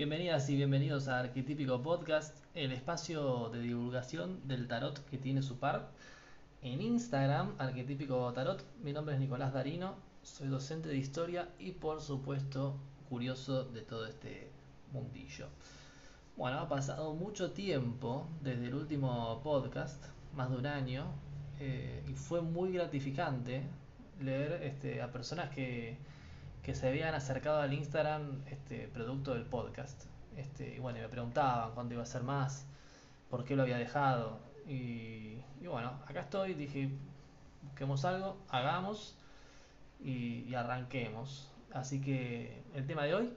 Bienvenidas y bienvenidos a Arquetípico Podcast, el espacio de divulgación del tarot que tiene su par. En Instagram, Arquetípico Tarot, mi nombre es Nicolás Darino, soy docente de historia y por supuesto curioso de todo este mundillo. Bueno, ha pasado mucho tiempo desde el último podcast, más de un año, eh, y fue muy gratificante leer este, a personas que, que se habían acercado al Instagram este, producto del podcast. Este, y bueno, me preguntaban cuándo iba a ser más, por qué lo había dejado. Y, bueno, acá estoy, dije, busquemos algo, hagamos y, y arranquemos. Así que el tema de hoy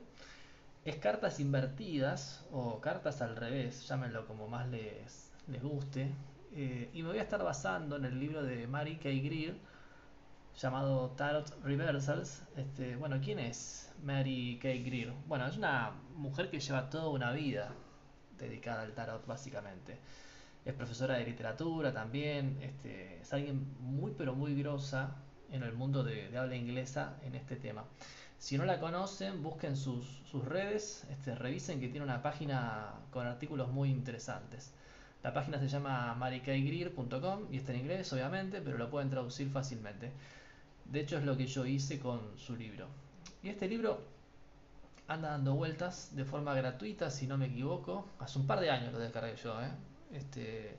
es cartas invertidas o cartas al revés, llámenlo como más les, les guste. Eh, y me voy a estar basando en el libro de Mary Kay Greer llamado Tarot Reversals. Este, bueno, ¿quién es Mary Kay Greer? Bueno, es una mujer que lleva toda una vida dedicada al tarot, básicamente. Es profesora de literatura también, este, es alguien muy pero muy grosa en el mundo de, de habla inglesa en este tema. Si no la conocen, busquen sus, sus redes, este, revisen que tiene una página con artículos muy interesantes. La página se llama marikaygreer.com y está en inglés, obviamente, pero lo pueden traducir fácilmente. De hecho, es lo que yo hice con su libro. Y este libro anda dando vueltas de forma gratuita, si no me equivoco. Hace un par de años lo descargué yo. ¿eh? Este,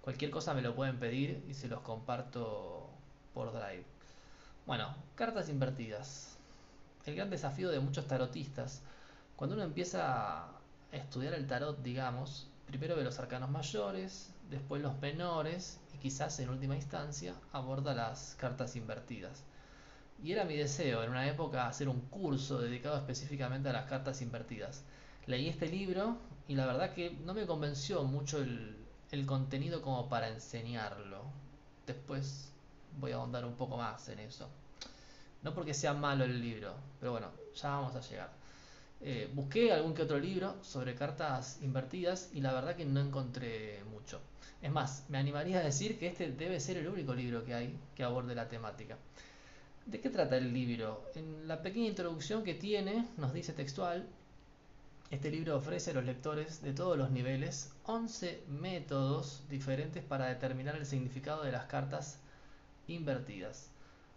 cualquier cosa me lo pueden pedir y se los comparto por Drive. Bueno, cartas invertidas. El gran desafío de muchos tarotistas. Cuando uno empieza a estudiar el tarot, digamos, primero ve los arcanos mayores, después los menores y quizás en última instancia aborda las cartas invertidas. Y era mi deseo en una época hacer un curso dedicado específicamente a las cartas invertidas. Leí este libro y la verdad que no me convenció mucho el, contenido como para enseñarlo. Después voy a ahondar un poco más en eso. No porque sea malo el libro, pero bueno, ya vamos a llegar. Eh, busqué algún que otro libro sobre cartas invertidas y la verdad que no encontré mucho. Es más, me animaría a decir que este debe ser el único libro que hay que aborde la temática. ¿De qué trata el libro? En la pequeña introducción que tiene, nos dice textual, este libro ofrece a los lectores de todos los niveles 11 métodos diferentes para determinar el significado de las cartas invertidas.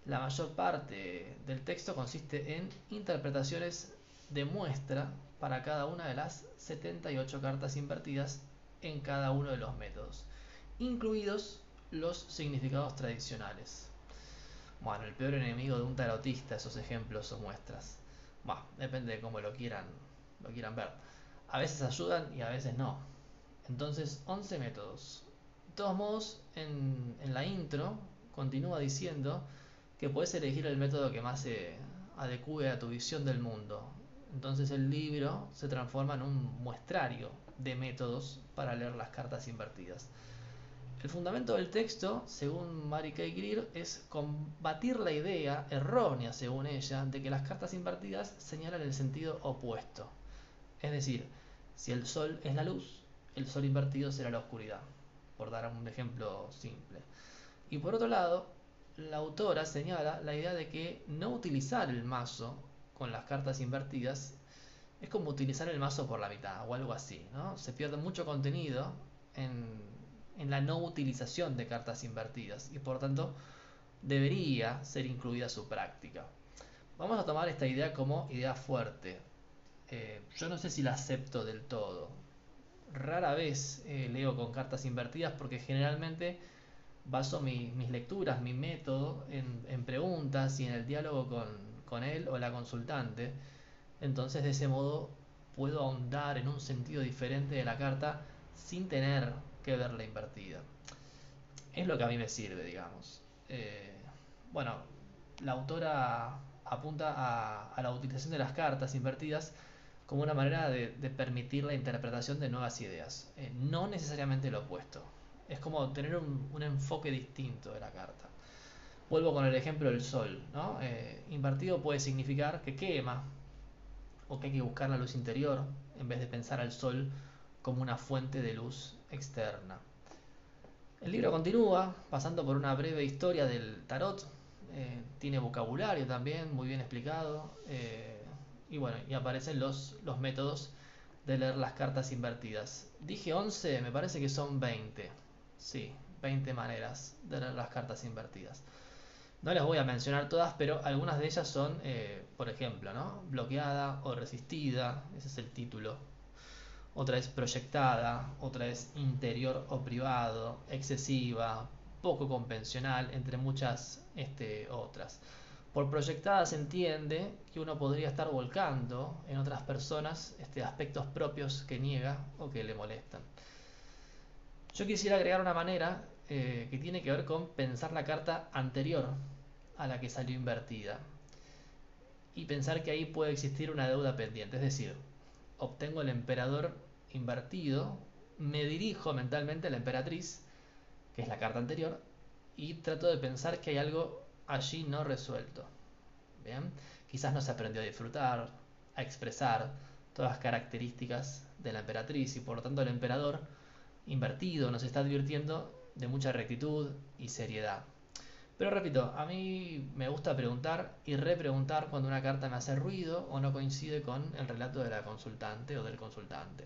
La mayor parte del texto consiste en interpretaciones de muestra para cada una de las 78 cartas invertidas en cada uno de los métodos, incluidos los significados tradicionales. Bueno, el peor enemigo de un tarotista, esos ejemplos o muestras. Bueno, depende de cómo lo quieran, lo quieran ver. A veces ayudan y a veces no. Entonces, 11 métodos. De todos modos, en, en la intro continúa diciendo que puedes elegir el método que más se adecue a tu visión del mundo, entonces el libro se transforma en un muestrario de métodos para leer las cartas invertidas. El fundamento del texto, según Mary Kay Greer, es combatir la idea errónea, según ella, de que las cartas invertidas señalan el sentido opuesto. Es decir, si el sol es la luz, el sol invertido será la oscuridad, por dar un ejemplo simple. Y por otro lado, la autora señala la idea de que no utilizar el mazo con las cartas invertidas es como utilizar el mazo por la mitad o algo así, ¿no? Se pierde mucho contenido en, en la no utilización de cartas invertidas y por tanto debería ser incluida su práctica. Vamos a tomar esta idea como idea fuerte. Eh, yo no sé si la acepto del todo. Rara vez eh, leo con cartas invertidas porque generalmente baso mi, mis lecturas, mi método en, en preguntas y en el diálogo con, con él o la consultante. Entonces de ese modo puedo ahondar en un sentido diferente de la carta sin tener que verla invertida. Es lo que a mí me sirve, digamos. Eh, bueno, la autora apunta a, la utilización de las cartas invertidas como una manera de, permitir la interpretación de nuevas ideas, eh, no necesariamente lo opuesto. Es como tener un, un enfoque distinto de la carta. Vuelvo con el ejemplo del sol. ¿no? Eh, invertido puede significar que quema o que hay que buscar la luz interior en vez de pensar al sol como una fuente de luz externa. El libro continúa pasando por una breve historia del tarot. Eh, tiene vocabulario también muy bien explicado. Eh, y bueno, y aparecen los, los métodos de leer las cartas invertidas. Dije 11, me parece que son 20. Sí, 20 maneras de leer las cartas invertidas. No les voy a mencionar todas, pero algunas de ellas son, eh, por ejemplo, ¿no? bloqueada o resistida, ese es el título. Otra es proyectada, otra es interior o privado, excesiva, poco convencional, entre muchas este, otras. Por proyectada se entiende que uno podría estar volcando en otras personas este, aspectos propios que niega o que le molestan. Yo quisiera agregar una manera eh, que tiene que ver con pensar la carta anterior a la que salió invertida y pensar que ahí puede existir una deuda pendiente. Es decir, obtengo el emperador invertido, me dirijo mentalmente a la emperatriz, que es la carta anterior, y trato de pensar que hay algo allí no resuelto. ¿Bien? Quizás no se aprendió a disfrutar, a expresar todas las características de la emperatriz y por lo tanto el emperador invertido nos está advirtiendo de mucha rectitud y seriedad. Pero repito, a mí me gusta preguntar y repreguntar cuando una carta me hace ruido o no coincide con el relato de la consultante o del consultante.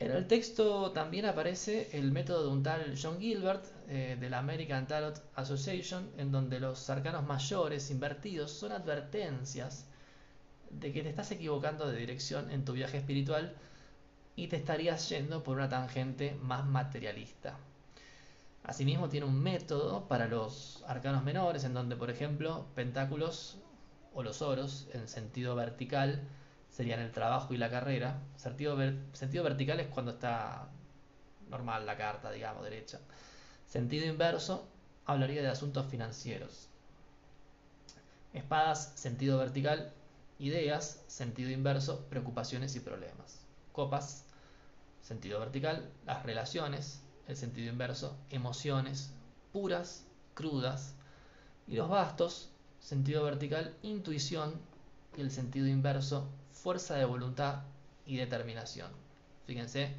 En el texto también aparece el método de un tal John Gilbert eh, de la American Tarot Association, en donde los arcanos mayores invertidos son advertencias de que te estás equivocando de dirección en tu viaje espiritual y te estarías yendo por una tangente más materialista. Asimismo tiene un método para los arcanos menores, en donde, por ejemplo, pentáculos o los oros en sentido vertical serían el trabajo y la carrera. Sentido, vertical es cuando está normal la carta, digamos, derecha. Sentido inverso hablaría de asuntos financieros. Espadas, sentido vertical, ideas, sentido inverso, preocupaciones y problemas. Copas, sentido vertical, las relaciones, el sentido inverso, emociones puras, crudas. Y los bastos, sentido vertical, intuición, y el sentido inverso, fuerza de voluntad y determinación. Fíjense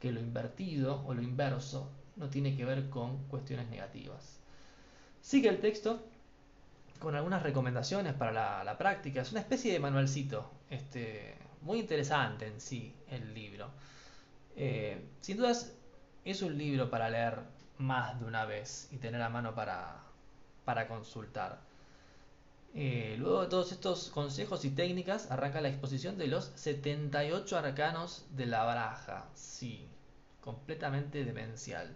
que lo invertido o lo inverso no tiene que ver con cuestiones negativas. Sigue el texto con algunas recomendaciones para la, práctica. Es una especie de manualcito, este, muy interesante en sí el libro. Eh, sin dudas es un libro para leer más de una vez y tener a mano para, para consultar. Eh, luego de todos estos consejos y técnicas, arranca la exposición de los 78 arcanos de la baraja. Sí, completamente demencial.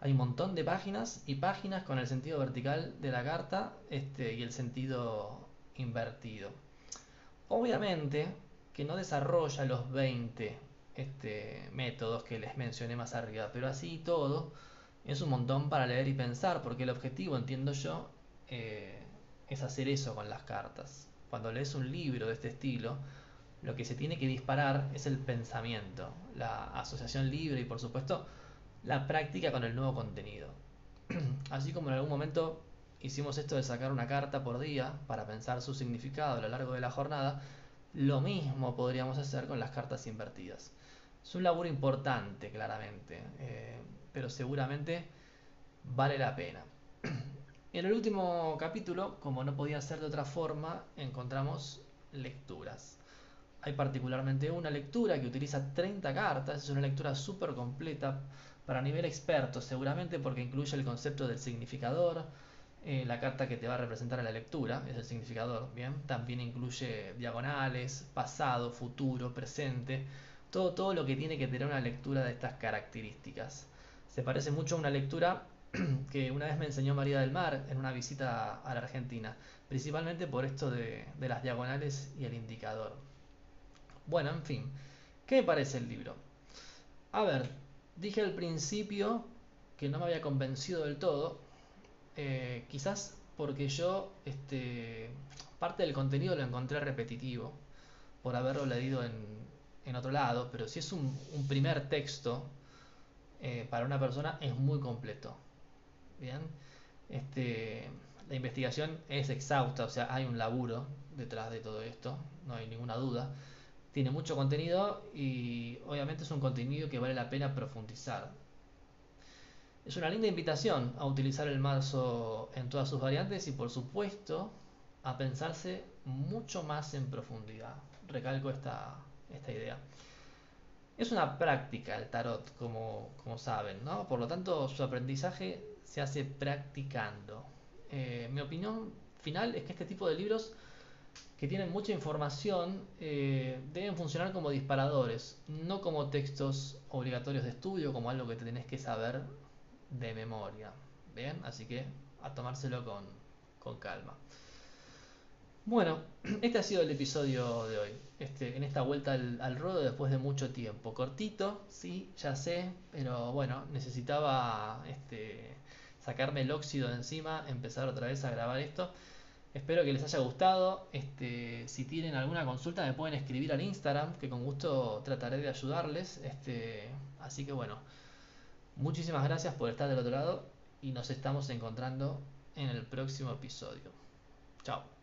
Hay un montón de páginas y páginas con el sentido vertical de la carta este, y el sentido invertido. Obviamente que no desarrolla los 20 este, métodos que les mencioné más arriba, pero así todo es un montón para leer y pensar, porque el objetivo, entiendo yo, eh, es hacer eso con las cartas. Cuando lees un libro de este estilo, lo que se tiene que disparar es el pensamiento, la asociación libre y por supuesto la práctica con el nuevo contenido. Así como en algún momento hicimos esto de sacar una carta por día para pensar su significado a lo largo de la jornada, lo mismo podríamos hacer con las cartas invertidas. Es un laburo importante, claramente, eh, pero seguramente vale la pena. En el último capítulo, como no podía ser de otra forma, encontramos lecturas. Hay particularmente una lectura que utiliza 30 cartas, es una lectura súper completa para nivel experto, seguramente porque incluye el concepto del significador, eh, la carta que te va a representar en la lectura, es el significador, ¿bien? También incluye diagonales, pasado, futuro, presente, todo, todo lo que tiene que tener una lectura de estas características. Se parece mucho a una lectura que una vez me enseñó María del Mar en una visita a la Argentina, principalmente por esto de, las diagonales y el indicador. Bueno, en fin, ¿qué me parece el libro? A ver, dije al principio que no me había convencido del todo, eh, quizás porque yo este, parte del contenido lo encontré repetitivo por haberlo leído en, otro lado, pero si es un, primer texto eh, para una persona es muy completo. Bien, este, la investigación es exhausta, o sea, hay un laburo detrás de todo esto, no hay ninguna duda. Tiene mucho contenido y obviamente es un contenido que vale la pena profundizar. Es una linda invitación a utilizar el marzo en todas sus variantes y por supuesto a pensarse mucho más en profundidad. Recalco esta, esta idea. Es una práctica el tarot, como, saben, ¿no? Por lo tanto, su aprendizaje se hace practicando. Eh, mi opinión final es que este tipo de libros que tienen mucha información eh, deben funcionar como disparadores, no como textos obligatorios de estudio, como algo que te tenés que saber de memoria. ¿Bien? Así que a tomárselo con calma. Bueno, este ha sido el episodio de hoy. Este, en esta vuelta al, al después de mucho tiempo. Cortito, sí, ya sé, pero bueno, necesitaba este, sacarme el óxido de encima, empezar otra vez a grabar esto. Espero que les haya gustado. Este, si tienen alguna consulta me pueden escribir al Instagram, que con gusto trataré de ayudarles. Así que bueno, muchísimas gracias por estar del otro lado y nos estamos encontrando en el próximo episodio. Chao.